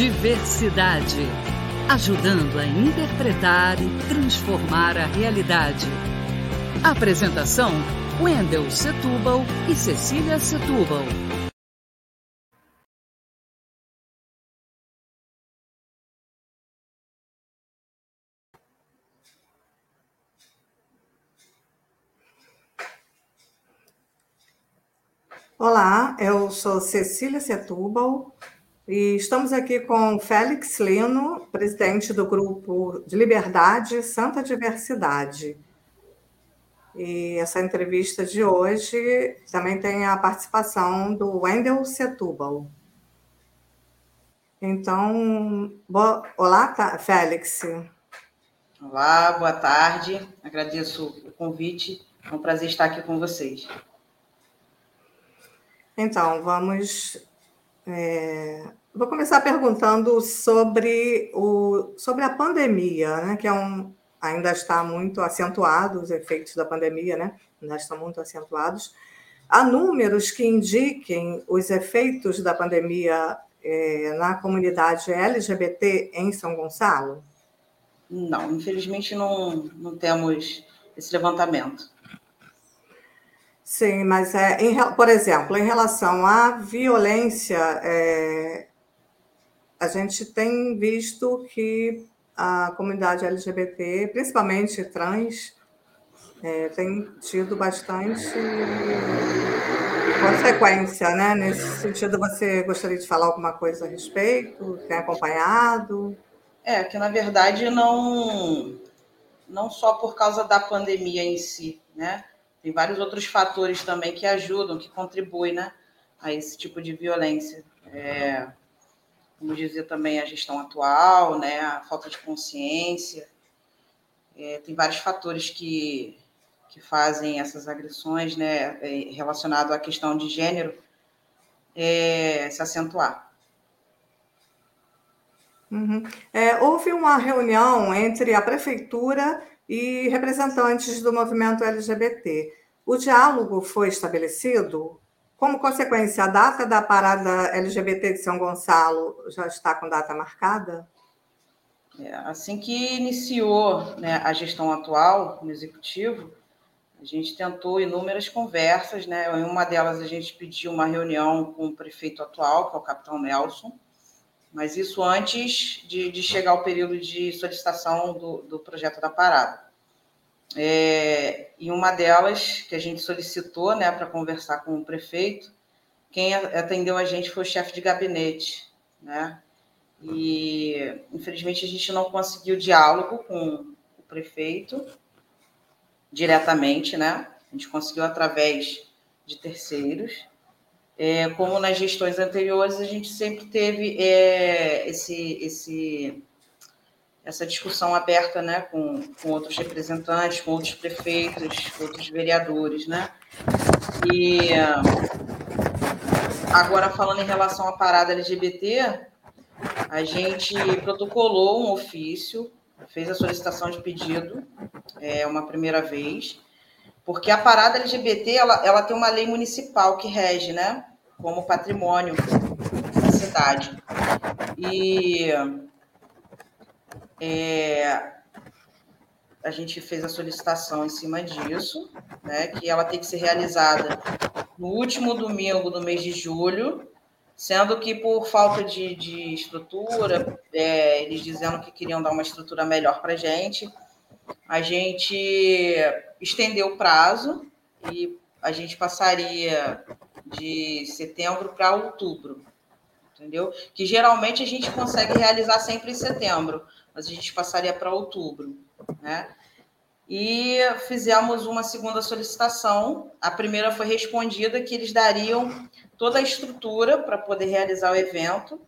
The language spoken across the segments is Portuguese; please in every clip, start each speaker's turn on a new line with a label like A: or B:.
A: Diversidade. Ajudando a interpretar e transformar a realidade. Apresentação: Wendel Setúbal e Cecília Setúbal.
B: Olá, eu sou Cecília Setúbal e estamos aqui com Félix Lino, presidente do Grupo de Liberdade Santa Diversidade. E essa entrevista de hoje também tem a participação do Wendel Setúbal. Então, bo... olá, Félix.
C: Olá, boa tarde. Agradeço o convite. É um prazer estar aqui com vocês.
B: Então, vamos. É, vou começar perguntando sobre, o, sobre a pandemia, né, que é um, ainda está muito acentuado, os efeitos da pandemia né, ainda estão muito acentuados. Há números que indiquem os efeitos da pandemia é, na comunidade LGBT em São Gonçalo?
C: Não, infelizmente não, não temos esse levantamento.
B: Sim, mas é, em, por exemplo, em relação à violência, é, a gente tem visto que a comunidade LGBT, principalmente trans, é, tem tido bastante consequência, né? Nesse sentido, você gostaria de falar alguma coisa a respeito? Tem acompanhado?
C: É, que na verdade não, não só por causa da pandemia em si, né? Tem vários outros fatores também que ajudam, que contribuem né, a esse tipo de violência. É, como dizer também a gestão atual, né, a falta de consciência. É, tem vários fatores que, que fazem essas agressões né, é, relacionadas à questão de gênero é, se acentuar.
B: Uhum. É, houve uma reunião entre a prefeitura e representantes do movimento LGBT. O diálogo foi estabelecido? Como consequência, a data da parada LGBT de São Gonçalo já está com data marcada?
C: É, assim que iniciou né, a gestão atual no executivo, a gente tentou inúmeras conversas, né? Em uma delas a gente pediu uma reunião com o prefeito atual, que é o capitão Nelson, mas isso antes de, de chegar ao período de solicitação do, do projeto da parada. É, e uma delas, que a gente solicitou né, para conversar com o prefeito, quem atendeu a gente foi o chefe de gabinete. Né? E, infelizmente, a gente não conseguiu diálogo com o prefeito diretamente, né? A gente conseguiu através de terceiros. É, como nas gestões anteriores, a gente sempre teve é, esse, esse, essa discussão aberta né, com, com outros representantes, com outros prefeitos, outros vereadores. Né? E agora, falando em relação à parada LGBT, a gente protocolou um ofício, fez a solicitação de pedido, é uma primeira vez, porque a parada LGBT ela, ela tem uma lei municipal que rege, né? como patrimônio da cidade. E é, a gente fez a solicitação em cima disso, né, que ela tem que ser realizada no último domingo do mês de julho, sendo que por falta de, de estrutura, é, eles dizendo que queriam dar uma estrutura melhor para a gente, a gente estendeu o prazo e a gente passaria de setembro para outubro, entendeu? Que geralmente a gente consegue realizar sempre em setembro, mas a gente passaria para outubro, né? E fizemos uma segunda solicitação. A primeira foi respondida que eles dariam toda a estrutura para poder realizar o evento,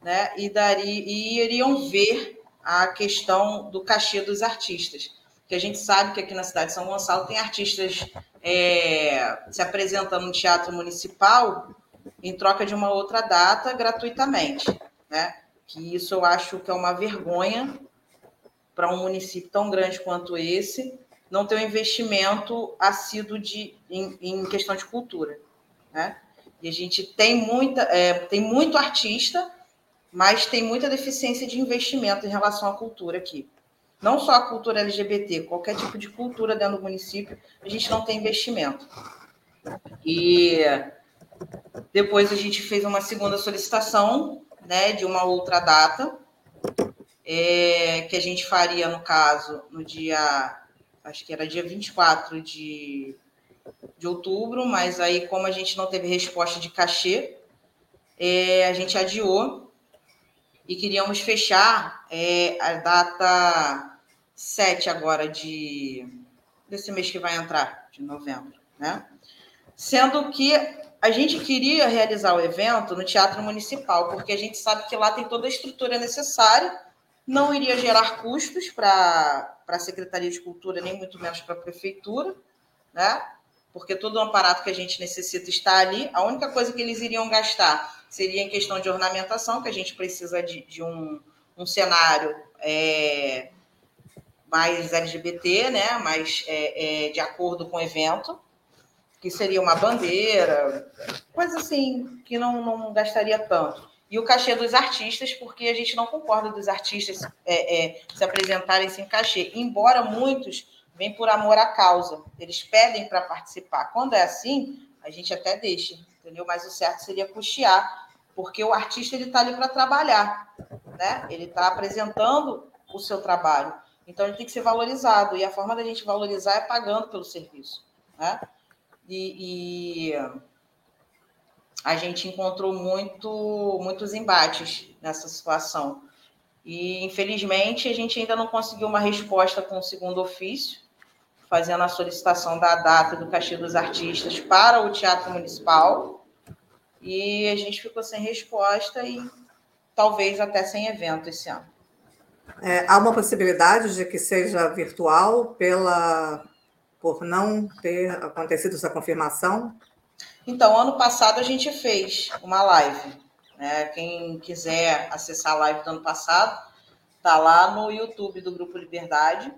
C: né? E, daria, e iriam ver a questão do cachê dos artistas. Que a gente sabe que aqui na cidade de São Gonçalo tem artistas é, se apresentando no Teatro Municipal em troca de uma outra data gratuitamente, né? Que isso eu acho que é uma vergonha para um município tão grande quanto esse não ter um investimento assíduo de, em, em questão de cultura, né? E a gente tem muita, é, tem muito artista mas tem muita deficiência de investimento em relação à cultura aqui. Não só a cultura LGBT, qualquer tipo de cultura dentro do município, a gente não tem investimento. E depois a gente fez uma segunda solicitação, né, de uma outra data, é, que a gente faria, no caso, no dia, acho que era dia 24 de, de outubro, mas aí, como a gente não teve resposta de cachê, é, a gente adiou e queríamos fechar é, a data 7 agora de desse mês que vai entrar, de novembro, né? Sendo que a gente queria realizar o evento no Teatro Municipal, porque a gente sabe que lá tem toda a estrutura necessária, não iria gerar custos para a Secretaria de Cultura, nem muito menos para a Prefeitura, né? Porque todo o aparato que a gente necessita está ali. A única coisa que eles iriam gastar seria em questão de ornamentação, que a gente precisa de, de um, um cenário é, mais LGBT, né? mais é, é, de acordo com o evento que seria uma bandeira, coisa assim, que não, não gastaria tanto. E o cachê dos artistas, porque a gente não concorda dos artistas é, é, se apresentarem sem cachê, embora muitos vêm por amor à causa, eles pedem para participar. Quando é assim, a gente até deixa, entendeu? Mas o certo seria custear, porque o artista ele está ali para trabalhar, né? Ele está apresentando o seu trabalho, então ele tem que ser valorizado e a forma da gente valorizar é pagando pelo serviço, né? E, e a gente encontrou muito, muitos embates nessa situação. E, infelizmente, a gente ainda não conseguiu uma resposta com o segundo ofício, fazendo a solicitação da data do cachê dos artistas para o Teatro Municipal. E a gente ficou sem resposta e talvez até sem evento esse ano.
B: É, há uma possibilidade de que seja virtual pela por não ter acontecido essa confirmação?
C: Então, ano passado a gente fez uma live. Né? Quem quiser acessar a live do ano passado, tá lá no YouTube do Grupo Liberdade.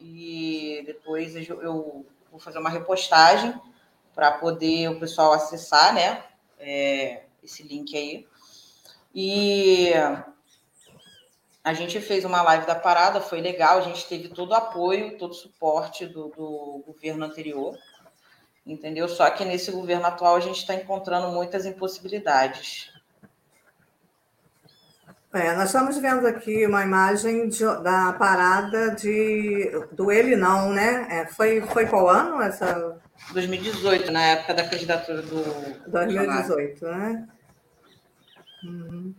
C: E depois eu vou fazer uma repostagem para poder o pessoal acessar, né? É, esse link aí. E a gente fez uma live da parada, foi legal, a gente teve todo o apoio, todo o suporte do, do governo anterior, entendeu? Só que nesse governo atual a gente está encontrando muitas impossibilidades.
B: É, nós estamos vendo aqui uma imagem de, da parada de, do Ele Não, né? É, foi, foi qual ano essa?
C: 2018, na época da candidatura do.
B: 2018, né? Uhum.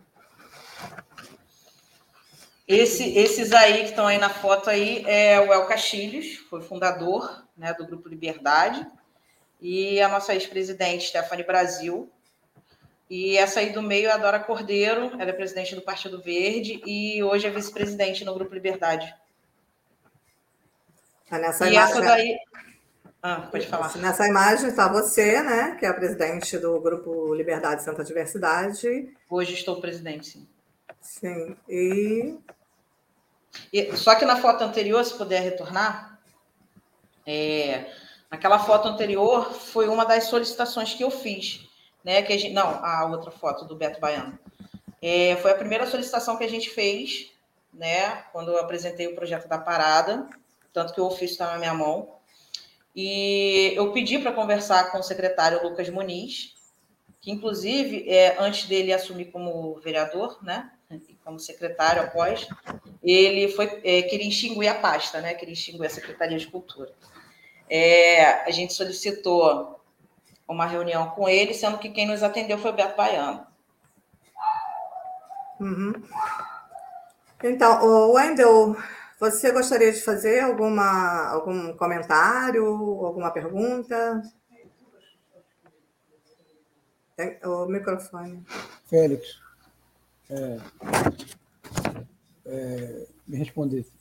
C: Esse, esses aí que estão aí na foto aí é o El Castilhos, foi fundador né, do Grupo Liberdade, e a nossa ex-presidente, Stephanie Brasil. E essa aí do meio é a Dora Cordeiro, ela é presidente do Partido Verde e hoje é vice-presidente no Grupo Liberdade.
B: Ah, nessa e imagem... essa daí. Ah, pode falar. Nessa imagem está você, né, que é a presidente do Grupo Liberdade Santa Diversidade.
C: Hoje estou presidente, sim.
B: Sim. E
C: só que na foto anterior, se puder retornar, é, naquela foto anterior foi uma das solicitações que eu fiz, né? Que a gente, não, a outra foto do Beto Baiano. É, foi a primeira solicitação que a gente fez, né? Quando eu apresentei o projeto da parada, tanto que o ofício está na minha mão. E eu pedi para conversar com o secretário Lucas Muniz, que inclusive, é, antes dele assumir como vereador, né? Como secretário após, ele foi é, queria extinguir a pasta, né? Queria extinguir a Secretaria de Cultura. É, a gente solicitou uma reunião com ele, sendo que quem nos atendeu foi o Beto Baiano.
B: Uhum. Então, Wendel, você gostaria de fazer alguma, algum comentário, alguma pergunta? Tem, o microfone.
D: Félix, é, é, me respondesse.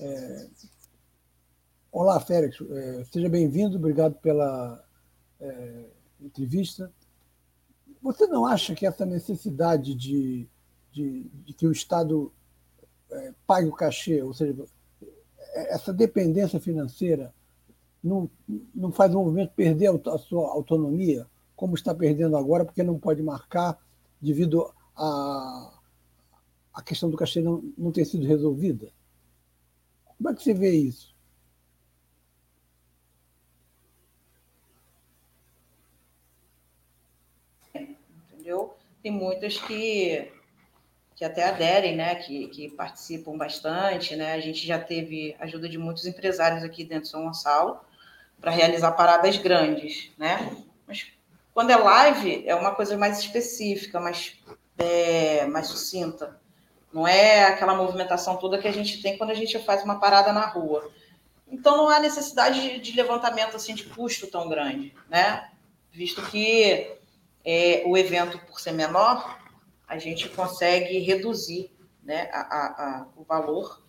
D: É, Olá, Félix, é, seja bem-vindo, obrigado pela é, entrevista. Você não acha que essa necessidade de, de, de que o Estado é, pague o cachê, ou seja, essa dependência financeira, não, não faz o movimento perder a sua autonomia, como está perdendo agora, porque não pode marcar devido a, a questão do cachê não, não ter sido resolvida? Como é que você vê isso?
C: Entendeu? Tem muitas que, que até aderem, né? Que, que participam bastante, né? A gente já teve ajuda de muitos empresários aqui dentro de São Gonçalo para realizar paradas grandes, né? Mas quando é live, é uma coisa mais específica, mais, é, mais sucinta. Não é aquela movimentação toda que a gente tem quando a gente faz uma parada na rua. Então não há necessidade de, de levantamento assim de custo tão grande, né? Visto que é, o evento, por ser menor, a gente consegue reduzir né, a, a, a, o valor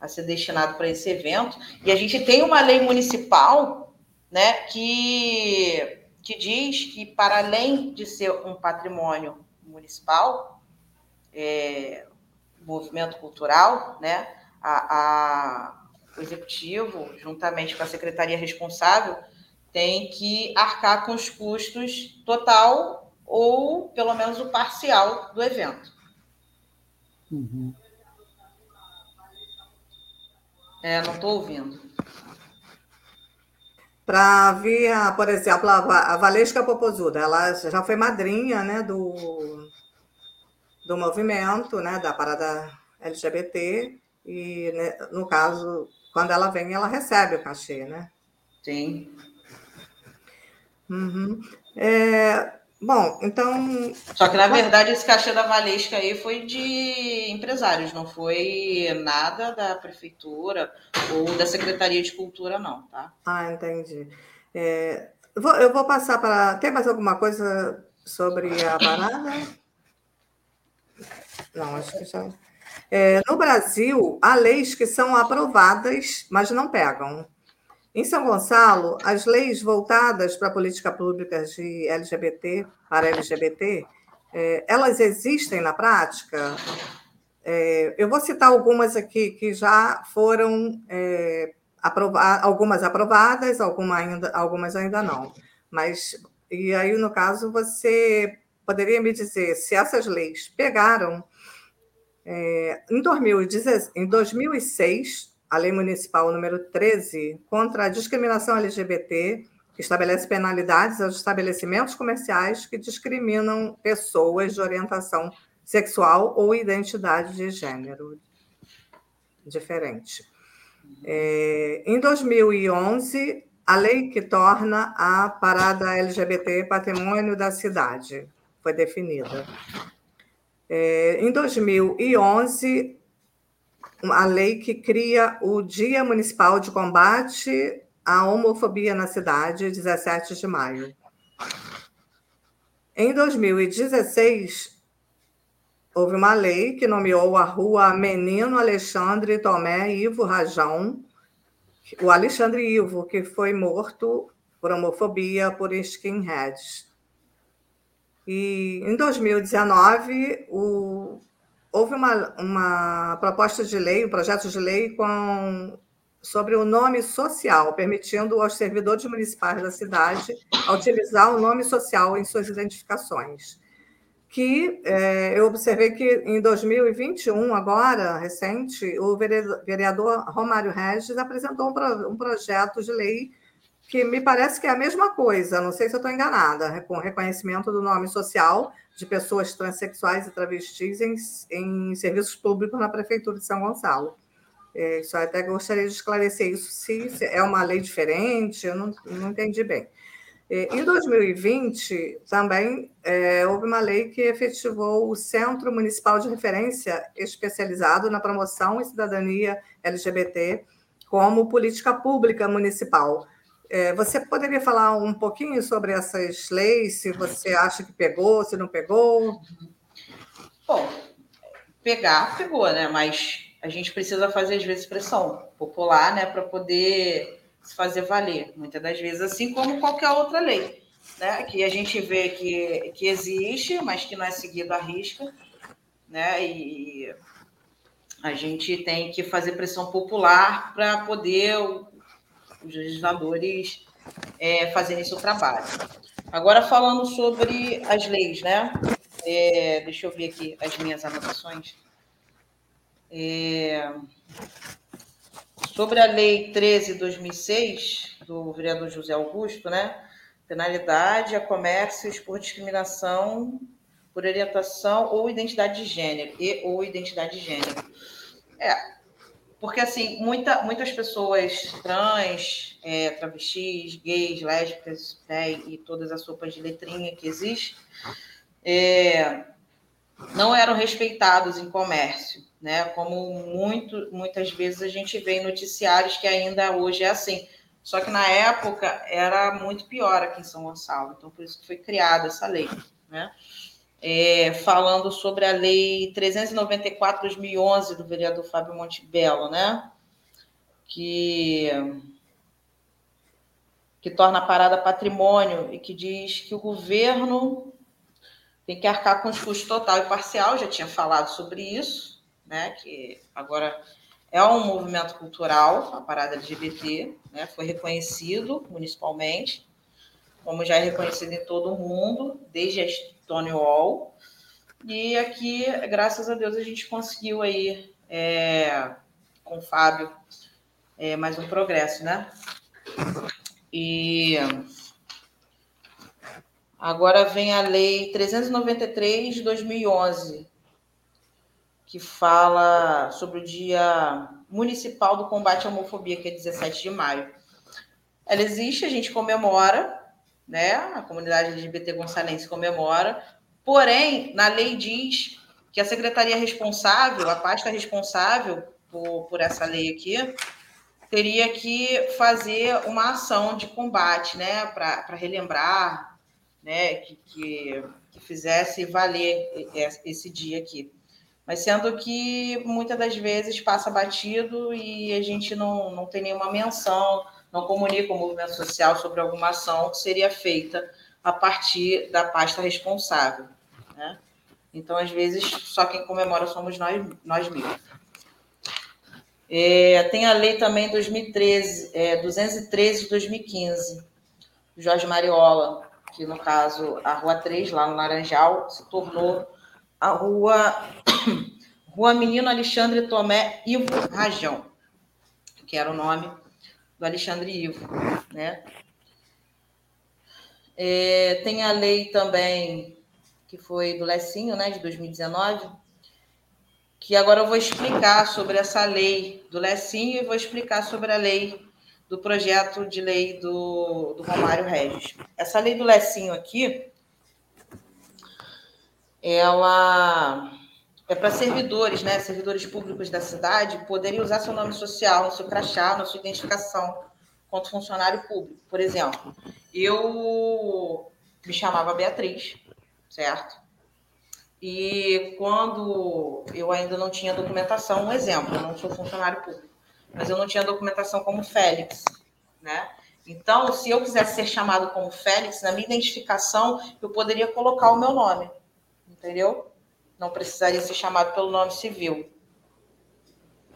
C: a ser destinado para esse evento. E a gente tem uma lei municipal né, que que diz que, para além de ser um patrimônio municipal, é, movimento cultural, né, a, a, o executivo, juntamente com a secretaria responsável, tem que arcar com os custos total ou pelo menos o parcial do evento. Uhum. É, não estou ouvindo
B: para vir, por exemplo, a Valesca Popozuda, ela já foi madrinha né, do, do movimento, né, da parada LGBT, e né, no caso, quando ela vem, ela recebe o cachê, né?
C: Sim.
B: Uhum. É, Bom, então.
C: Só que, na verdade, esse cachê da Valesca aí foi de empresários, não foi nada da prefeitura ou da Secretaria de Cultura, não, tá?
B: Ah, entendi. É, eu vou passar para. Tem mais alguma coisa sobre a parada? Não, acho que já. É, no Brasil, há leis que são aprovadas, mas não pegam. Em São Gonçalo, as leis voltadas para a política pública de LGBT, para LGBT, é, elas existem na prática? É, eu vou citar algumas aqui que já foram é, algumas aprovadas, alguma ainda, algumas ainda não. Mas, e aí, no caso, você poderia me dizer se essas leis pegaram. Em, 2016, em 2006, a Lei Municipal número 13 contra a discriminação LGBT, que estabelece penalidades aos estabelecimentos comerciais que discriminam pessoas de orientação sexual ou identidade de gênero diferente. É, em 2011, a lei que torna a parada LGBT patrimônio da cidade foi definida. É, em 2011, a lei que cria o Dia Municipal de Combate à Homofobia na cidade, 17 de maio. Em 2016, houve uma lei que nomeou a rua Menino Alexandre Tomé Ivo Rajão, o Alexandre Ivo, que foi morto por homofobia por skinheads. E em 2019, o houve uma, uma proposta de lei, um projeto de lei com, sobre o nome social, permitindo aos servidores municipais da cidade utilizar o nome social em suas identificações. Que é, eu observei que em 2021, agora, recente, o vereador Romário Regis apresentou um, pro, um projeto de lei que me parece que é a mesma coisa, não sei se eu estou enganada, com reconhecimento do nome social de pessoas transexuais e travestis em, em serviços públicos na Prefeitura de São Gonçalo. É, só até gostaria de esclarecer isso, se, se é uma lei diferente, eu não, não entendi bem. É, em 2020, também é, houve uma lei que efetivou o Centro Municipal de Referência especializado na promoção e cidadania LGBT como política pública municipal. É, você poderia falar um pouquinho sobre essas leis, se você acha que pegou, se não pegou?
C: Bom, pegar, pegou, né? Mas a gente precisa fazer, às vezes, pressão popular, né, para poder se fazer valer, muitas das vezes, assim como qualquer outra lei, né? Que a gente vê que, que existe, mas que não é seguido à risca, né? E a gente tem que fazer pressão popular para poder os legisladores é, fazerem seu trabalho. Agora, falando sobre as leis, né? é, deixa eu ver aqui as minhas anotações. É, sobre a Lei 13/2006 do vereador José Augusto, né? Penalidade a comércios por discriminação por orientação ou identidade de gênero e ou identidade de gênero. É, porque assim muita, muitas pessoas trans, é, travestis, gays, lésbicas né, e todas as sopas de letrinha que existem é, não eram respeitados em comércio, né? Como muito, muitas vezes a gente vê em noticiários que ainda hoje é assim. Só que na época era muito pior aqui em São Gonçalo, então por isso que foi criada essa lei, né? É, falando sobre a lei 394/2011 do vereador Fábio Montebello, né? Que que torna a parada patrimônio e que diz que o governo tem que arcar com os custos total e parcial, já tinha falado sobre isso, né? Que agora é um movimento cultural, a parada LGBT, né? Foi reconhecido municipalmente, como já é reconhecido em todo o mundo, desde a Stonewall. E aqui, graças a Deus, a gente conseguiu aí, é, com o Fábio, é, mais um progresso, né? E Agora vem a Lei 393 de 2011, que fala sobre o Dia Municipal do Combate à Homofobia, que é 17 de maio. Ela existe, a gente comemora, né? A comunidade LGBT gonçalense comemora, porém, na lei diz que a secretaria responsável, a pasta responsável por, por essa lei aqui, teria que fazer uma ação de combate, né, para relembrar né, que, que, que fizesse valer esse dia aqui. Mas sendo que muitas das vezes passa batido e a gente não, não tem nenhuma menção, não comunica o movimento social sobre alguma ação que seria feita a partir da pasta responsável. Né? Então, às vezes, só quem comemora somos nós, nós mesmos. É, tem a lei também 2013, é, 213 de 2015, Jorge Mariola, que no caso a Rua 3, lá no Laranjal, se tornou a Rua, Rua Menino Alexandre Tomé Ivo Rajão, que era o nome do Alexandre Ivo, né? É, tem a lei também, que foi do Lecinho, né, de 2019, que agora eu vou explicar sobre essa lei do Lecinho e vou explicar sobre a lei do projeto de lei do, do Romário Regis. Essa lei do Lecinho aqui, ela é para servidores, né, servidores públicos da cidade, poderem usar seu nome social, seu crachá, na sua identificação quanto funcionário público. Por exemplo, eu me chamava Beatriz, certo? E quando eu ainda não tinha documentação, um exemplo, eu não sou funcionário público mas eu não tinha documentação como Félix, né? Então, se eu quisesse ser chamado como Félix, na minha identificação, eu poderia colocar o meu nome, entendeu? Não precisaria ser chamado pelo nome civil.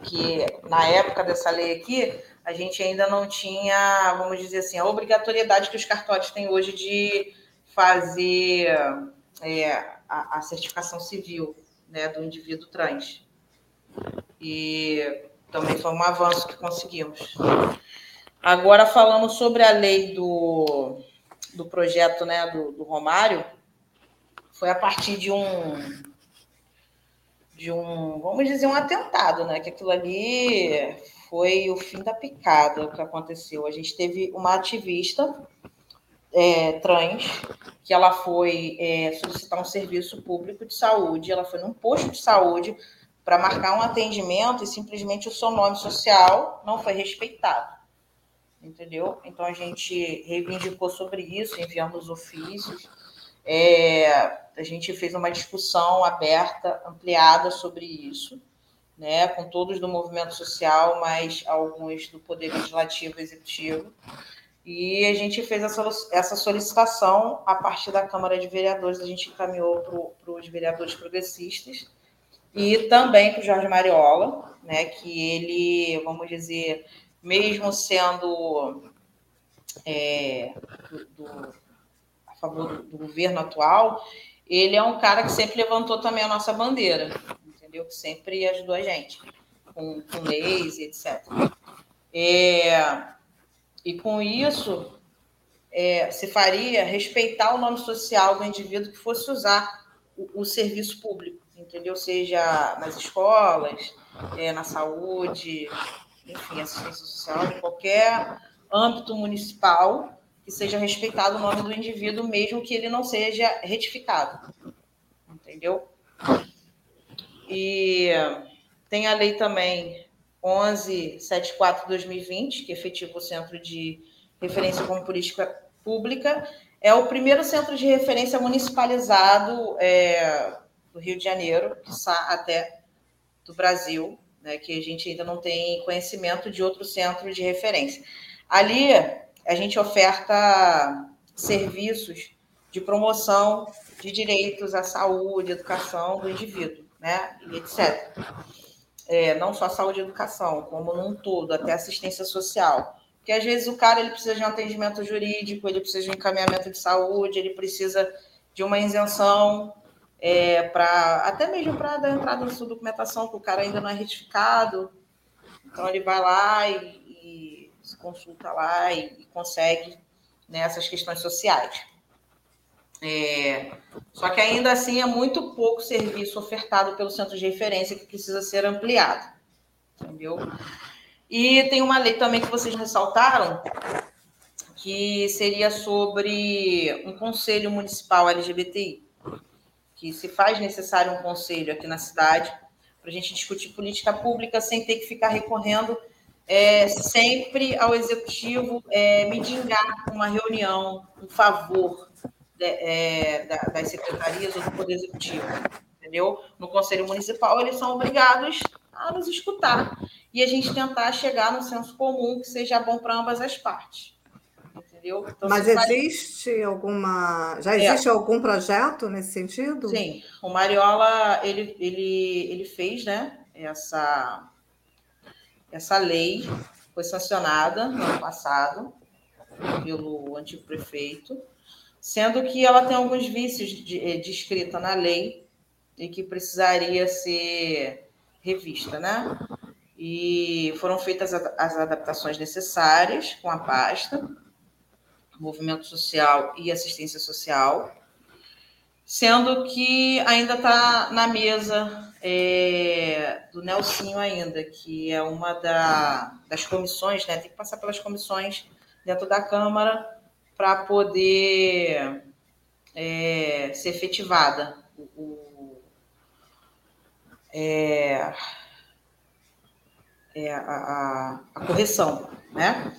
C: Que na época dessa lei aqui, a gente ainda não tinha, vamos dizer assim, a obrigatoriedade que os cartórios têm hoje de fazer é, a, a certificação civil né, do indivíduo trans. E também foi um avanço que conseguimos. Agora, falando sobre a lei do, do projeto né, do, do Romário, foi a partir de um, de um, vamos dizer, um atentado, né? Que aquilo ali foi o fim da picada, o que aconteceu. A gente teve uma ativista é, trans que ela foi é, solicitar um serviço público de saúde, ela foi num posto de saúde para marcar um atendimento e simplesmente o seu nome social não foi respeitado. Entendeu? Então a gente reivindicou sobre isso, enviamos ofícios. É, a gente fez uma discussão aberta, ampliada sobre isso, né, com todos do movimento social, mas alguns do Poder Legislativo e Executivo. E a gente fez essa solicitação a partir da Câmara de Vereadores, a gente encaminhou para os vereadores progressistas e também para o Jorge Mariola, né, que ele, vamos dizer, mesmo sendo é, do, do, a favor do, do, governo atual, ele é um cara que sempre levantou também a nossa bandeira, entendeu? Que sempre ajudou a gente com, com leis e etc. É, e com isso, é, se faria respeitar o nome social do indivíduo que fosse usar o, o serviço público, entendeu? Seja nas escolas, é, na saúde, enfim, assistência social, em qualquer âmbito municipal que seja respeitado o nome do indivíduo, mesmo que ele não seja retificado. Entendeu? E tem a lei também 1174-2020, que efetiva o Centro de Referência como Política Pública. É o primeiro centro de referência municipalizado é, do Rio de Janeiro, que está até do Brasil, né, que a gente ainda não tem conhecimento de outro centro de referência. Ali a gente oferta serviços de promoção de direitos à saúde, educação do indivíduo, né, e etc. É, não só saúde e educação, como num todo, até assistência social. Porque às vezes o cara ele precisa de um atendimento jurídico, ele precisa de um encaminhamento de saúde, ele precisa de uma isenção é, para até mesmo para dar entrada na sua documentação, que o cara ainda não é retificado. Então ele vai lá e, e se consulta lá e, e consegue né, questões sociais. É, só que ainda assim é muito pouco serviço ofertado pelo centro de referência que precisa ser ampliado. Entendeu? E tem uma lei também que vocês ressaltaram, que seria sobre um conselho municipal LGBTI que se faz necessário um conselho aqui na cidade para a gente discutir política pública sem ter que ficar recorrendo é, sempre ao executivo é, midingar uma reunião, um favor de, é, das secretarias ou do poder executivo, entendeu? No conselho municipal eles são obrigados a nos escutar e a gente tentar chegar no senso comum que seja bom para ambas as partes entendeu?
B: Então, Mas existe faz... alguma. Já é. existe é. algum projeto nesse sentido?
C: Sim, o Mariola ele, ele, ele fez né, essa, essa lei, foi sancionada no ano passado pelo antigo prefeito, sendo que ela tem alguns vícios de, eh, de escrita na lei e que precisaria ser revista, né? E foram feitas as adaptações necessárias com a pasta movimento social e assistência social, sendo que ainda está na mesa é, do Nelsinho ainda, que é uma da, das comissões, né? Tem que passar pelas comissões dentro da Câmara para poder é, ser efetivada o, o é, é a, a, a correção, né?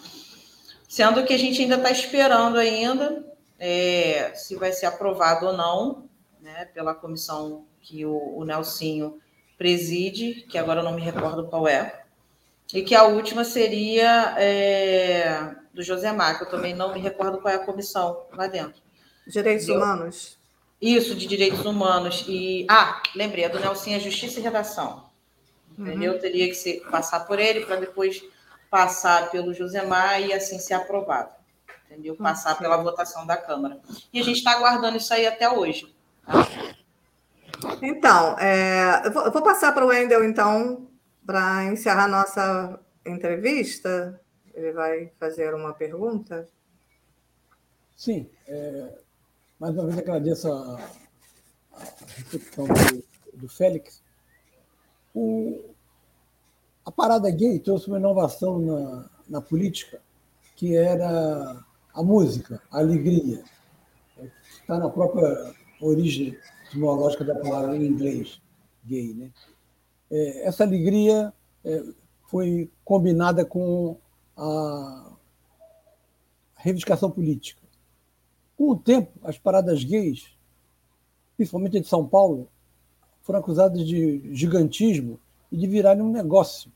C: Sendo que a gente ainda está esperando ainda é, se vai ser aprovado ou não, né, pela comissão que o, o Nelsinho preside, que agora eu não me recordo qual é, e que a última seria é, do Josemar, que eu também não me recordo qual é a comissão lá dentro.
B: Direitos? Humanos?
C: Isso, de Direitos Humanos. E, ah, lembrei, a do Nelsinho é Justiça e Redação. Entendeu? Uhum. Teria que ser, passar por ele para depois passar pelo Josemar e assim ser aprovado. Entendeu? Passar pela votação da Câmara. E a gente está aguardando isso aí até hoje.
B: Então, é, eu, vou, eu, vou, passar para o Wendel, então, para encerrar nossa entrevista. Ele vai fazer uma pergunta.
D: Sim. É, mais uma vez agradeço a, a recepção do, do Félix. O, a parada gay trouxe uma inovação na, na política, que era a música, a alegria. Está na própria origem etimológica da palavra em inglês, gay. Né? É, essa alegria é, foi combinada com a reivindicação política. Com o tempo, as paradas gays, principalmente de São Paulo, foram acusadas de gigantismo e de virarem um negócio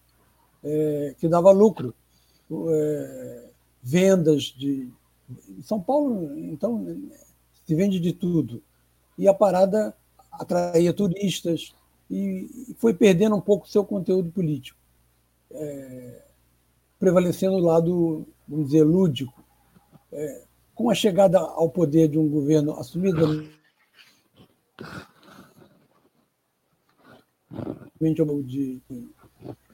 D: é, que dava lucro. É, vendas de. São Paulo, então, se vende de tudo. E a parada atraía turistas e foi perdendo um pouco seu conteúdo político, é, prevalecendo o lado, vamos dizer, lúdico. É, com a chegada ao poder de um governo assumido de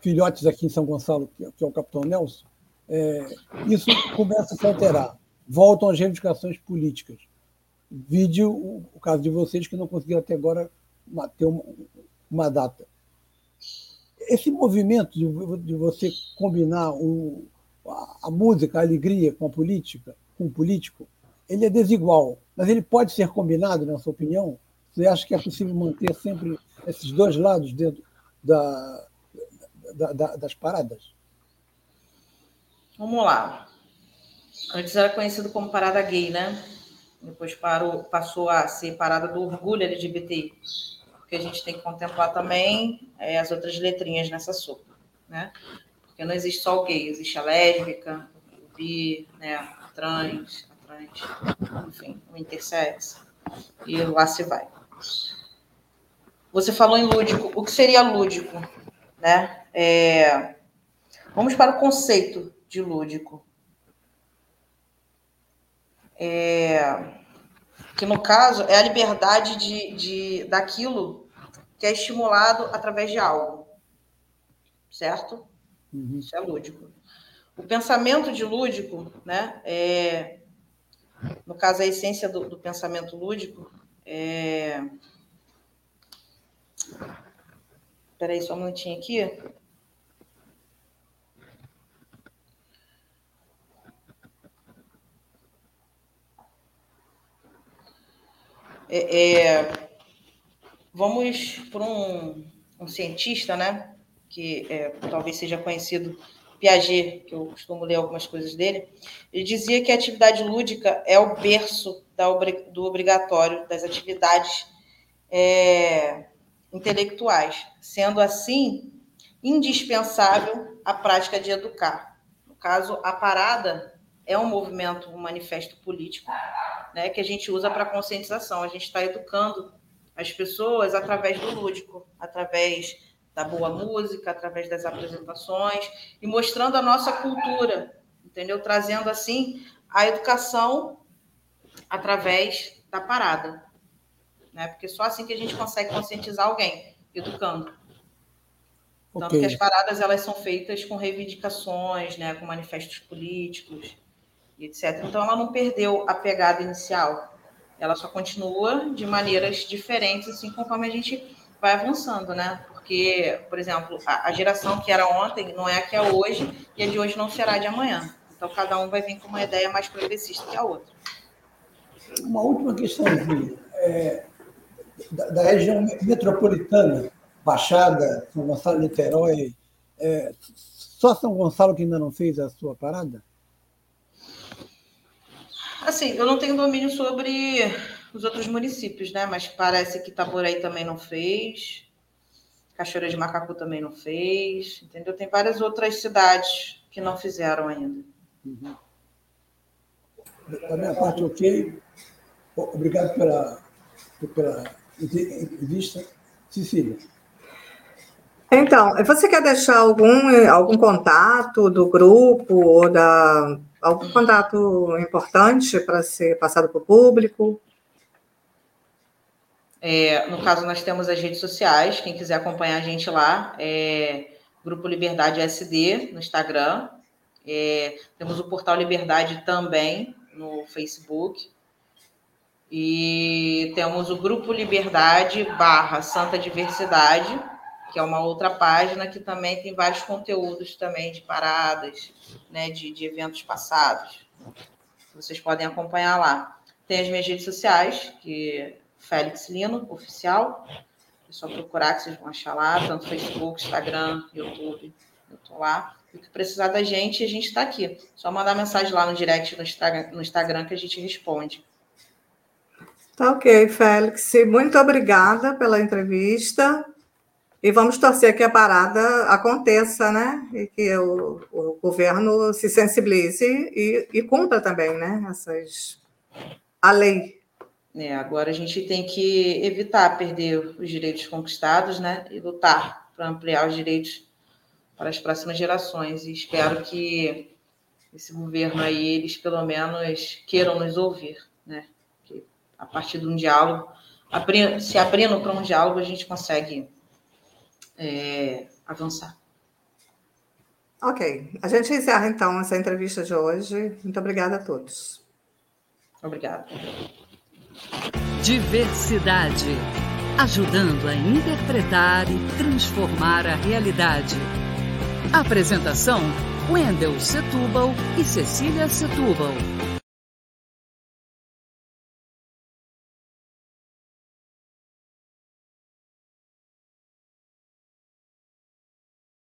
D: filhotes aqui em São Gonçalo, que é o Capitão Nelson, é, isso começa a se alterar. Voltam as reivindicações políticas. Vídeo o, o caso de vocês que não conseguiram até agora ter uma, uma data. Esse movimento de, de você combinar o, a, a música, a alegria com a política, com o político, ele é desigual, mas ele pode ser combinado, na sua opinião? Você acha que é possível manter sempre esses dois lados dentro da, da, da, das paradas?
C: Vamos lá. Antes era conhecido como parada gay, né? Depois parou, passou a ser parada do orgulho LGBTI. Porque a gente tem que contemplar também é, as outras letrinhas nessa sopa, né? Porque não existe só o gay, existe a lésbica, o bi, né? A trans, a trans, enfim, o intersex. E lá se vai. Você falou em lúdico. O que seria lúdico? Né? É... Vamos para o conceito de lúdico. É... Que no caso é a liberdade de, de, daquilo que é estimulado através de algo. Certo? Uhum. Isso é lúdico. O pensamento de lúdico, né? É... No caso, a essência do, do pensamento lúdico é Espera aí só um minutinho aqui. É, é, vamos por um, um, cientista, né? Que é, talvez seja conhecido, Piaget, que eu costumo ler algumas coisas dele. Ele dizia que a atividade lúdica é o berço da, do obrigatório das atividades é, intelectuais, sendo assim indispensável a prática de educar. No caso, a parada é um movimento, um manifesto político, né, que a gente usa para conscientização. A gente está educando as pessoas através do lúdico, através da boa música, através das apresentações e mostrando a nossa cultura, entendeu? Trazendo assim a educação através da parada né? Porque só assim que a gente consegue conscientizar alguém, educando. Tanto okay. que as paradas elas são feitas com reivindicações, né, com manifestos políticos, etc. Então ela não perdeu a pegada inicial. Ela só continua de maneiras diferentes, assim, conforme a gente vai avançando, né? Porque, por exemplo, a, a geração que era ontem não é a que é hoje, e a de hoje não será de amanhã. Então cada um vai vir com uma ideia mais progressista que a outra.
D: Uma última questão, é, da, da região metropolitana, Baixada, São Gonçalo, Niterói, é, só São Gonçalo que ainda não fez a sua parada?
C: Assim, eu não tenho domínio sobre os outros municípios, né? Mas parece que Itaboraí também não fez, Cachoeira de Macacu também não fez, entendeu? Tem várias outras cidades que não fizeram ainda. Uhum.
D: Da minha parte, ok. Obrigado pela, pela entrevista. Cecília.
B: Então, você quer deixar algum, algum contato do grupo ou da, algum contato importante para ser passado para o público?
C: É, no caso, nós temos as redes sociais, quem quiser acompanhar a gente lá, é Grupo Liberdade SD no Instagram, é, temos o Portal Liberdade também no Facebook, e temos o Grupo Liberdade barra Santa Diversidade, que é uma outra página que também tem vários conteúdos também de paradas, né, de, de eventos passados. Vocês podem acompanhar lá. Tem as minhas redes sociais, que Félix Lino, oficial. É só procurar que vocês vão achar lá, tanto Facebook, Instagram, YouTube. Eu estou lá. E que precisar da gente, a gente está aqui. Só mandar mensagem lá no direct no Instagram, no Instagram que a gente responde.
B: Tá ok, Félix. Muito obrigada pela entrevista. E vamos torcer que a parada aconteça, né? E que o, o governo se sensibilize e, e, cumpra também, né? Essas, a lei.
C: É, agora a gente tem que evitar perder os direitos conquistados, né? E lutar para ampliar os direitos para as próximas gerações. E espero que esse governo aí, eles pelo menos queiram nos ouvir, né? a partir de um diálogo, se abrindo para um diálogo, a gente consegue é, avançar.
B: Ok. A gente encerra então essa entrevista de hoje. Muito obrigada a todos.
C: Obrigada.
A: Diversidade ajudando a interpretar e transformar a realidade. Apresentação: Wendel Setúbal e Cecília Setúbal.